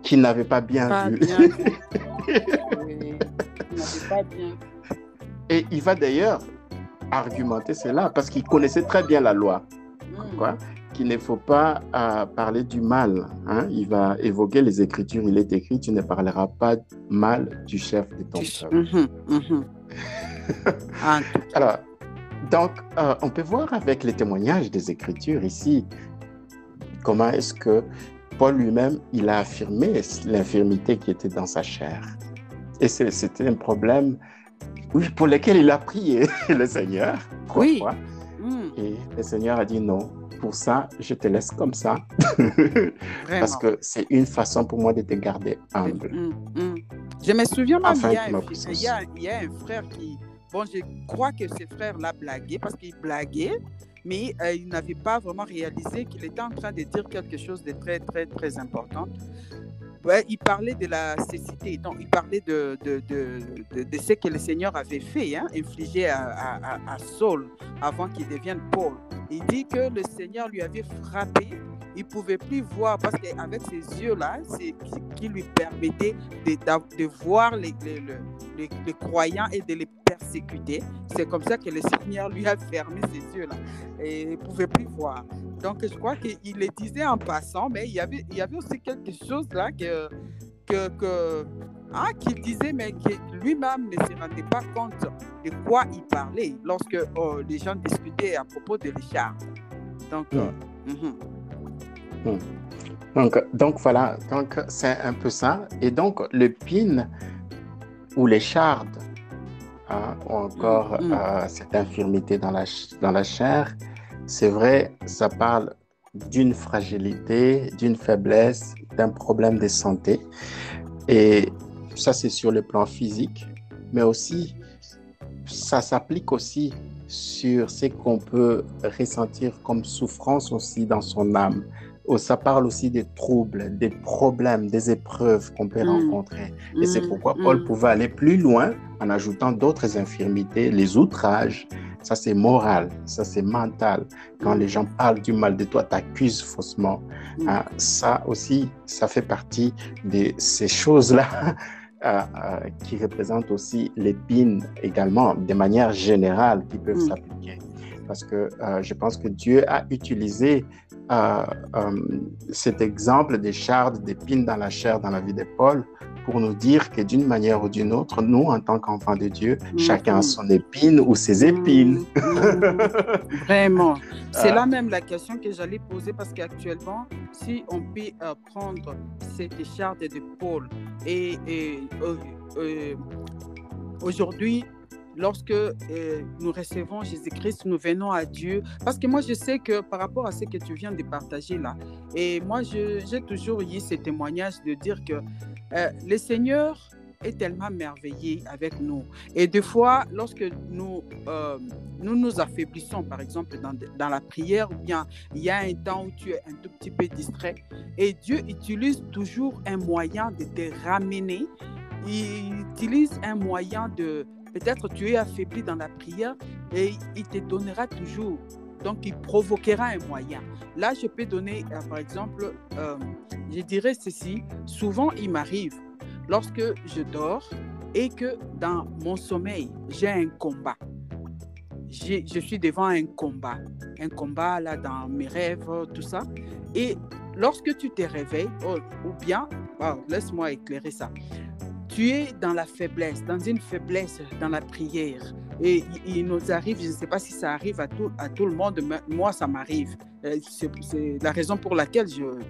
qui [LAUGHS] n'avait pas bien vu. Et il va d'ailleurs argumenter cela parce qu'il connaissait très bien la loi. Hmm. Quoi? Qu'il ne faut pas euh, parler du mal. Hein? Il va évoquer les Écritures. Il est écrit, tu ne parleras pas mal du chef de ton peuple. Mhm, mhm. [LAUGHS] Alors, donc, euh, on peut voir avec les témoignages des Écritures ici comment est-ce que Paul lui-même, il a affirmé l'infirmité qui était dans sa chair. Et c'était un problème oui, pour lequel il a prié [LAUGHS] le Seigneur. Oui. Hmm. Et le Seigneur a dit non, pour ça, je te laisse comme ça. [LAUGHS] Parce que c'est une façon pour moi de te garder humble. Hmm, hmm. Je me souviens même, il, y a un, il, y a, un frère qui, bon, je crois que ce frère-là blaguait parce qu'il blaguait mais euh, il n'avait pas vraiment réalisé qu'il était en train de dire quelque chose de très, très, très important. Ouais, il parlait de la cécité, donc il parlait de, de, de, ce que le Seigneur avait fait, hein, infligé à, à, à, Saul avant qu'il devienne Paul. Il dit que le Seigneur lui avait frappé. Il ne pouvait plus voir parce qu'avec ses yeux-là, c'est qui lui permettait de, de voir les, les, les, croyants et de les persécuter. C'est comme ça que le Seigneur lui a fermé ses yeux-là. Et il ne pouvait plus voir. Donc, je crois qu'il le disait en passant, mais il y avait, il y avait aussi quelque chose là que, que, que hein, qu'il disait, mais que lui-même ne se rendait pas compte de quoi il parlait lorsque oh, les gens discutaient à propos de l'écharpe. Donc, euh, hmm. Hmm. donc, donc, voilà, donc c'est un peu ça. Et donc, le pin ou l'écharde, hein, ou encore hmm. euh, cette infirmité dans la, dans la chair, c'est vrai, ça parle d'une fragilité, d'une faiblesse, d'un problème de santé. Et ça, c'est sur le plan physique, mais aussi, ça s'applique aussi sur ce qu'on peut ressentir comme souffrance aussi dans son âme. Oh, ça parle aussi des troubles, des problèmes, des épreuves qu'on peut mm. rencontrer. Et c'est mm. pourquoi Paul mm. pouvait aller plus loin en ajoutant d'autres infirmités, les outrages, ça, c'est moral, ça, c'est mental. Quand les gens parlent du mal de toi, t'accusent faussement. Hein, ça aussi, ça fait partie de ces choses-là [LAUGHS] euh, euh, qui représentent aussi l'épine également, de manière générale, qui peuvent s'appliquer. Parce que euh, je pense que Dieu a utilisé cet exemple des chardes d'épines dans la chair dans la vie de Paul pour nous dire que d'une manière ou d'une autre, nous, en tant qu'enfants de Dieu, mm-hmm. chacun a son épine ou ses épines. Mm-hmm. [LAUGHS] Vraiment. C'est ah. là même la question que j'allais poser parce qu'actuellement, si on peut euh, prendre cette écharpe de Paul et, euh, euh, aujourd'hui, lorsque euh, nous recevons Jésus-Christ, nous venons à Dieu. Parce que moi, je sais que par rapport à ce que tu viens de partager là, et moi, j'ai toujours eu ce témoignage de dire que euh, le Seigneur est tellement merveilleux avec nous. Et des fois, lorsque nous, euh, nous nous affaiblissons, par exemple, dans, dans, la prière, ou bien il y a un temps où tu es un tout petit peu distrait, et Dieu utilise toujours un moyen de te ramener. Il utilise un moyen de, Peut-être tu es affaibli dans la prière et il te donnera toujours. Donc, il provoquera un moyen. Là, je peux donner, euh, par exemple, euh, je dirais ceci. Souvent, il m'arrive, lorsque je dors et que dans mon sommeil, j'ai un combat. Je suis devant un combat. Un combat, là, dans mes rêves, tout ça. Et lorsque tu te réveilles, oh, ou bien, laisse-moi éclairer ça tu es dans la faiblesse, dans une faiblesse dans la prière. Et il nous arrive, je ne sais pas si ça arrive à tout, à tout le monde, mais moi, ça m'arrive. Euh, c'est la raison pour laquelle je,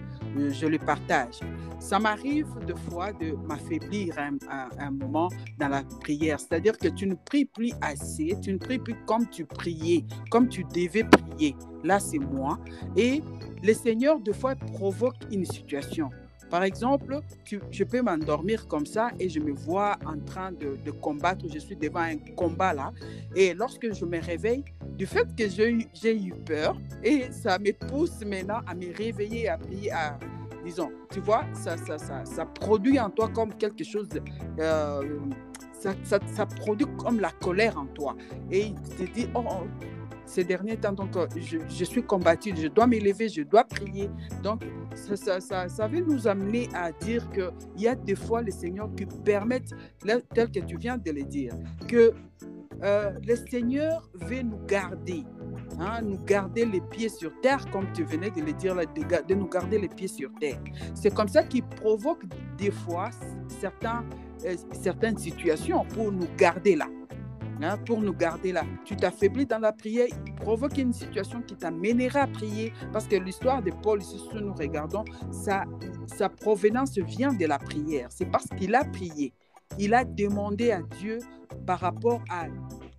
je le partage. Ça m'arrive de fois de m'affaiblir à, un moment dans la prière. C'est-à-dire que tu ne pries plus assez, tu ne pries plus comme tu priais, comme tu devais prier. Là, c'est moi. Et le Seigneur, de fois, provoque une situation. Par exemple, je peux m'endormir comme ça et je me vois en train de, combattre, je suis devant un combat là. Et lorsque je me réveille, du fait que j'ai eu peur, et ça me pousse maintenant à me réveiller, à prier, à, disons, tu vois, ça, ça, ça, produit en toi comme quelque chose, euh, ça, ça, produit comme la colère en toi. Et il te dit, oh, oh ces derniers temps, donc, euh, je, suis combattu, je dois m'élever, je dois prier. Donc, ça, ça, ça, va nous amener à dire qu'il y a des fois les seigneurs qui permettent, tel que tu viens de le dire, que euh, le Seigneur veut nous garder. Hein, nous garder les pieds sur terre, comme tu venais de le dire, de, nous garder les pieds sur terre. C'est comme ça qu'il provoque des fois certains, euh, certaines situations pour nous garder là. Hein, pour nous garder là. Tu t'affaiblis dans la prière, il provoque une situation qui t'amènera à prier. Parce que l'histoire de Paul, si nous regardons, sa, sa provenance vient de la prière. C'est parce qu'il a prié. Il a demandé à Dieu par rapport à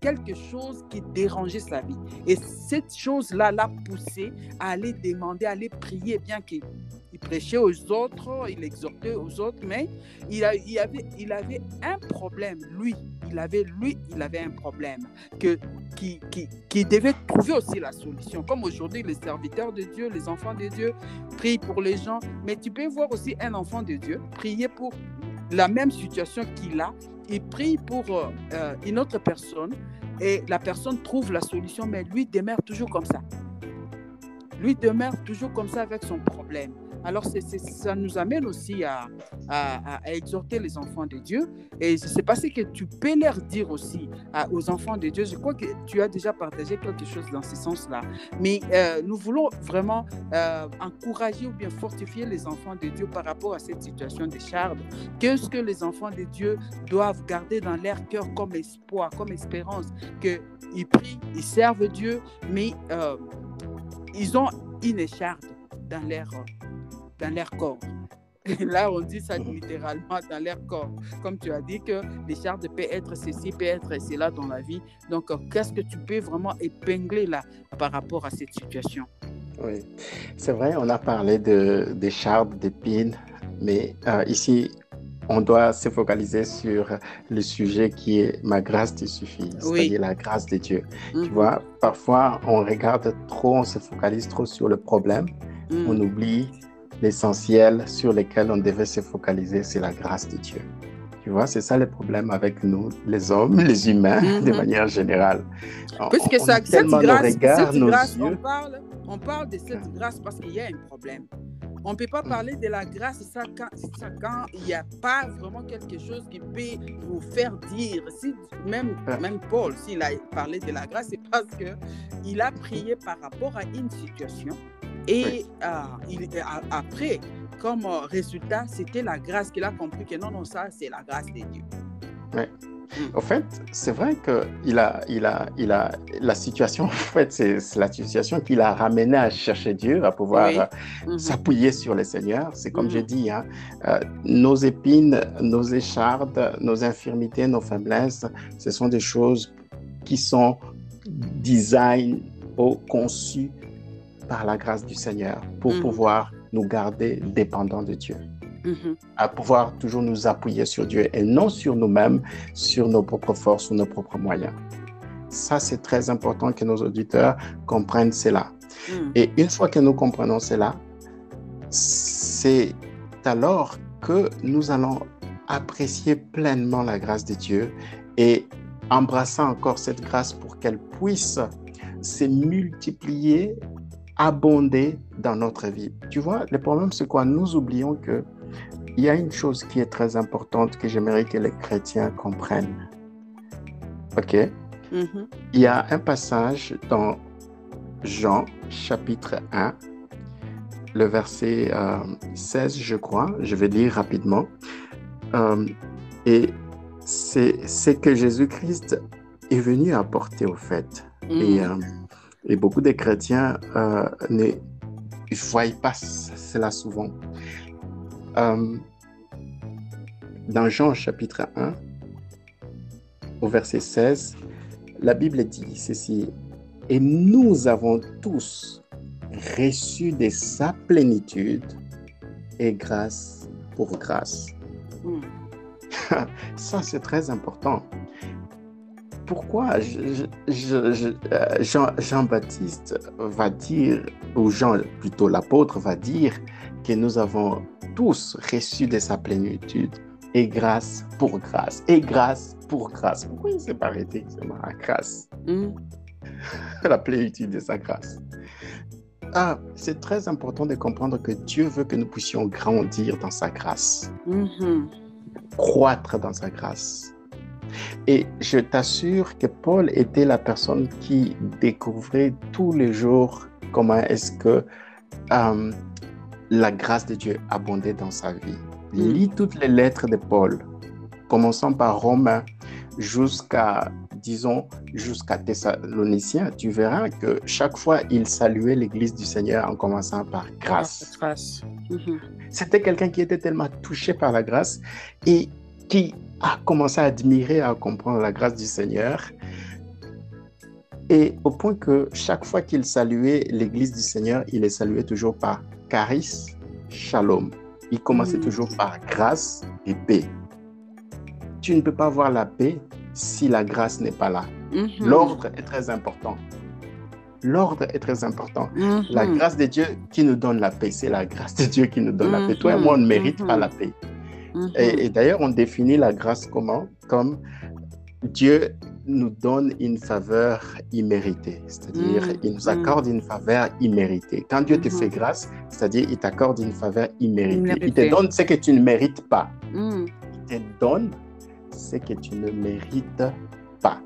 quelque chose qui dérangeait sa vie. Et cette chose-là l'a poussé à aller demander, à aller prier, bien qu'il prêchait aux autres, il exhortait aux autres, mais il, avait, il avait un problème, lui. Il avait, lui, il avait un problème que, qui, qui, qui devait trouver aussi la solution. Comme aujourd'hui, les serviteurs de Dieu, les enfants de Dieu prient pour les gens, mais tu peux voir aussi un enfant de Dieu prier pour la même situation qu'il a. Il prie pour euh, une autre personne et la personne trouve la solution, mais lui demeure toujours comme ça. lui demeure toujours comme ça avec son problème. Alors, ça nous amène aussi à, exhorter les enfants de Dieu. Et je ne sais pas ce que tu peux leur dire aussi aux enfants de Dieu. Je crois que tu as déjà partagé quelque chose dans ce sens-là. Mais euh, nous voulons vraiment euh, encourager ou bien fortifier les enfants de Dieu par rapport à cette situation de charde. Qu'est-ce que les enfants de Dieu doivent garder dans leur cœur comme espoir, comme espérance, qu'ils prient, ils servent Dieu, mais euh, ils ont une écharde dans leur dans leur corps. Et là, on dit ça littéralement dans leur corps. Comme tu as dit que les chartes peuvent être ceci, peuvent être cela dans la vie. Donc, euh, qu'est-ce que tu peux vraiment épingler là par rapport à cette situation? Oui, c'est vrai, on a parlé de, des chartes, d'épines, mais euh, ici, on doit se focaliser sur le sujet qui est ma grâce te suffit, c'est-à-dire la grâce de Dieu. Tu mhm. vois, parfois on regarde trop, on se focalise trop sur le problème, on mhm. oublie l'essentiel sur lequel on devait se focaliser, c'est la grâce de Dieu. Tu vois, c'est ça le problème avec nous, les hommes, les humains, de mhm. manière générale. Puisque ça, cette grâce, cette grâce on, parle, on parle de cette grâce parce qu'il y a un problème. On ne peut pas parler de la grâce ça quand, quand il n'y a pas vraiment quelque chose qui peut vous faire dire. Si, même, même Paul, s'il a parlé de la grâce, c'est parce qu'il a prié par rapport à une situation et euh, il, après, comme euh, résultat, c'était la grâce qu'il a compris que non, non, ça, c'est la grâce de Dieu. En fait, c'est vrai que il a, il a, il a, la situation, [LAUGHS] en fait, c'est la situation qui l'a ramené à chercher Dieu, à pouvoir euh, mm-hmm. s'appuyer sur le Seigneur. C'est comme j'ai mm-hmm. dit, hein, nos épines, nos échardes, nos infirmités, nos faiblesses, ce sont des choses qui sont design ou conçues par la grâce du Seigneur pour mm. pouvoir nous garder dépendants de Dieu. Mm-hmm. À pouvoir toujours nous appuyer sur Dieu et non sur nous-mêmes, sur nos propres forces ou nos propres moyens. Ça, c'est très important que nos auditeurs comprennent cela. Mm. Et une fois que nous comprenons cela, c'est alors que nous allons apprécier pleinement la grâce de Dieu et embrasser encore cette grâce pour qu'elle puisse se multiplier abonder dans notre vie. Tu vois, le problème, c'est quoi? Nous oublions que il y a une chose qui est très importante que j'aimerais que les chrétiens comprennent. OK? Mm-hmm. Il y a un passage dans Jean chapitre 1, le verset 16, euh, je crois. Je vais lire rapidement. Euh, et c'est ce que Jésus-Christ est venu apporter au fait. Et mm. euh, et beaucoup de chrétiens ne voient pas cela souvent. Euh, dans Jean chapitre 1, au verset 16, la Bible dit ceci, et nous avons tous reçu de sa plénitude et grâce pour grâce. Hmm. [LAUGHS] Ça, c'est très important pourquoi euh, Jean-Baptiste va dire, ou Jean, plutôt l'apôtre, va dire que nous avons tous reçu de sa plénitude et grâce pour grâce, et grâce pour grâce. Pourquoi il ne s'est pas arrêté à grâce? Mm. [LAUGHS] La plénitude de sa grâce. Ah, c'est très important de comprendre que Dieu veut que nous puissions grandir dans sa grâce, mm-hmm. croître dans sa grâce. Et je t'assure que Paul était la personne qui découvrait tous les jours comment est-ce que euh, la grâce de Dieu abondait dans sa vie. Lis toutes les lettres de Paul, commençant par Romains jusqu'à, disons, jusqu'à Thessaloniciens, tu verras que chaque fois, il saluait l'Église du Seigneur en commençant par grâce. grâce. Mhm. C'était quelqu'un qui était tellement touché par la grâce et qui a commencé à admirer, à comprendre la grâce du Seigneur. Et au point que chaque fois qu'il saluait l'Église du Seigneur, il est salué toujours par charis, shalom. Il commençait mm. toujours par grâce et paix. Tu ne peux pas avoir la paix si la grâce n'est pas là. Mm-hmm. L'ordre est très important. L'ordre est très important. Mm-hmm. La grâce de Dieu qui nous donne la paix, c'est la grâce de Dieu qui nous donne la paix. Toi et moi, on ne mérite pas mm-hmm. la paix. Et, mhm. d'ailleurs, on définit la grâce comment? Comme Dieu nous donne une faveur imméritée, c'est-à-dire Mm, il nous mm. accorde une faveur imméritée. Quand Dieu te Mhm. fait grâce, c'est-à-dire il t'accorde une faveur imméritée. Il te donne ce que tu ne mérites pas. Mm, Il te donne ce que tu ne mérites pas.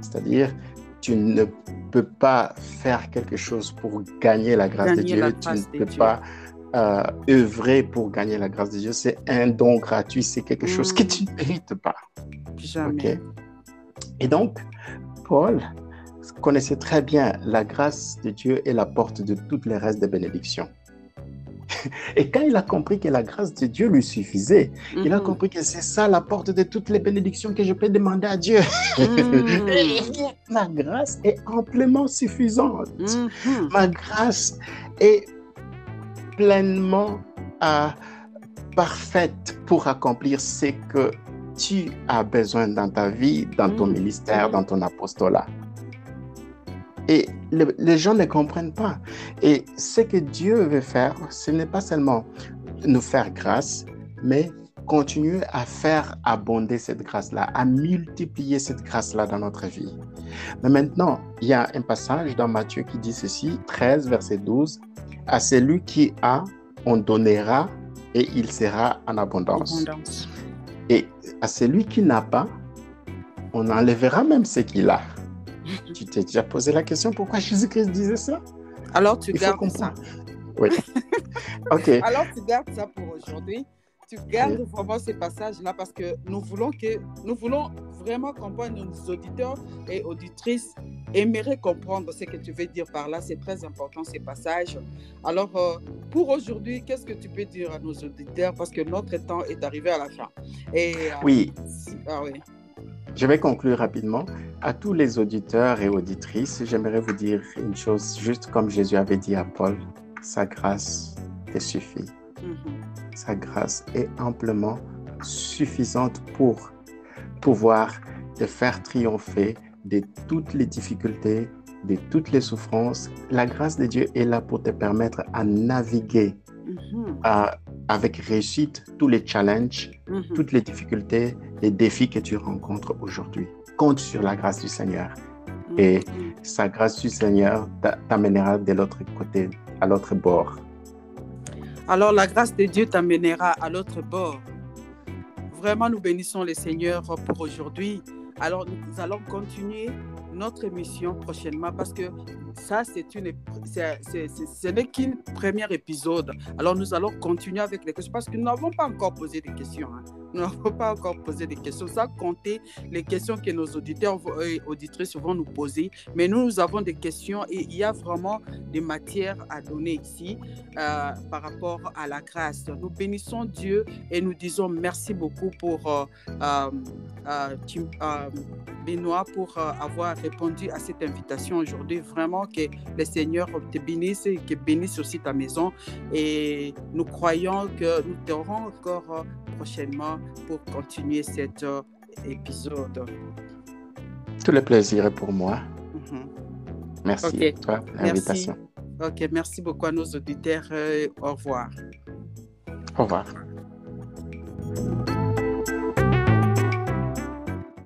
C'est-à-dire tu ne peux pas faire quelque chose pour gagner la grâce de Dieu. tu ne peux Dieu. pas euh, œuvrer pour gagner la grâce de Dieu. C'est un don gratuit. C'est quelque chose que Mm. tu ne mérites pas. Jamais. Et donc, Paul connaissait très bien la grâce de Dieu et la porte de toutes les restes des bénédictions. [LAUGHS] Et quand il a compris que la grâce de Dieu lui suffisait, il a Mhm. compris que c'est ça la porte de toutes les bénédictions que je peux demander à Dieu. Mm. [LAUGHS] Et Ma grâce est amplement suffisante. Mhm. Ma grâce est pleinement euh, parfaite pour accomplir ce que tu as besoin dans ta vie, dans ton Mm. ministère, dans ton apostolat. Et le- les gens ne comprennent pas. Et ce que Dieu veut faire, ce n'est pas seulement nous faire grâce, mais continuer à faire abonder cette grâce-là, à multiplier cette grâce-là dans notre vie. Mais maintenant, il y a un passage dans Matthieu qui dit ceci, 13, verset 12, à celui qui a, on donnera et il sera en abondance. Abondance. Et à celui qui n'a pas, on enlèvera même ce qu'il a. [LAUGHS] Tu t'es déjà posé la question pourquoi Jésus-Christ disait ça? Alors tu Il faut gardes ça. Oui. [LAUGHS] OK. Alors tu gardes ça pour aujourd'hui. Tu gardes vraiment ces passages-là parce que nous voulons que nous voulons vraiment comprendre nos auditeurs et auditrices aimeraient comprendre ce que tu veux dire par là. C'est très important ces passages. Alors euh, pour aujourd'hui, qu'est-ce que tu peux dire à nos auditeurs? Parce que notre temps est arrivé à la fin. Et euh, Oui, ah oui. je vais conclure rapidement. À tous les auditeurs et auditrices, j'aimerais vous dire une chose, juste comme Jésus avait dit à Paul, sa grâce te suffit. Mhm. Sa grâce est amplement suffisante pour pouvoir te faire triompher de toutes les difficultés, de toutes les souffrances. La grâce de Dieu est là pour te permettre à naviguer Mhm. avec réussite tous les challenges, Mhm. toutes les difficultés, les défis que tu rencontres aujourd'hui. Compte sur la grâce du Seigneur. Et Mhm. sa grâce du Seigneur t'a- t'amènera de l'autre côté, à l'autre bord. Alors la grâce de Dieu t'amènera à l'autre bord. Vraiment, nous bénissons le Seigneur pour aujourd'hui. Alors nous allons continuer notre émission prochainement parce que ça, c'est une, c'est- c'est- c'est- ce n'est qu'un premier épisode. Alors nous allons continuer avec les questions parce que nous n'avons pas encore posé des questions. hein. Nous [LAUGHS] n'avons pas encore posé des questions. Ça compter les questions que nos auditeurs et auditrices vont nous poser. Mais nous, nous avons des questions et il y a vraiment des matières à donner ici euh, par rapport à la grâce. Nous bénissons Dieu et nous disons merci beaucoup pour euh, euh, euh, euh, Benoît pour euh, avoir répondu à cette invitation aujourd'hui. Vraiment que le Seigneur te bénisse et que bénisse aussi ta maison. Et nous croyons que nous t'aurons encore euh, pour continuer cet euh, épisode. Tout le plaisir est pour moi. Mhm. Merci à toi pour l'invitation. Ok, merci beaucoup à nos auditeurs. euh, au revoir. Au revoir.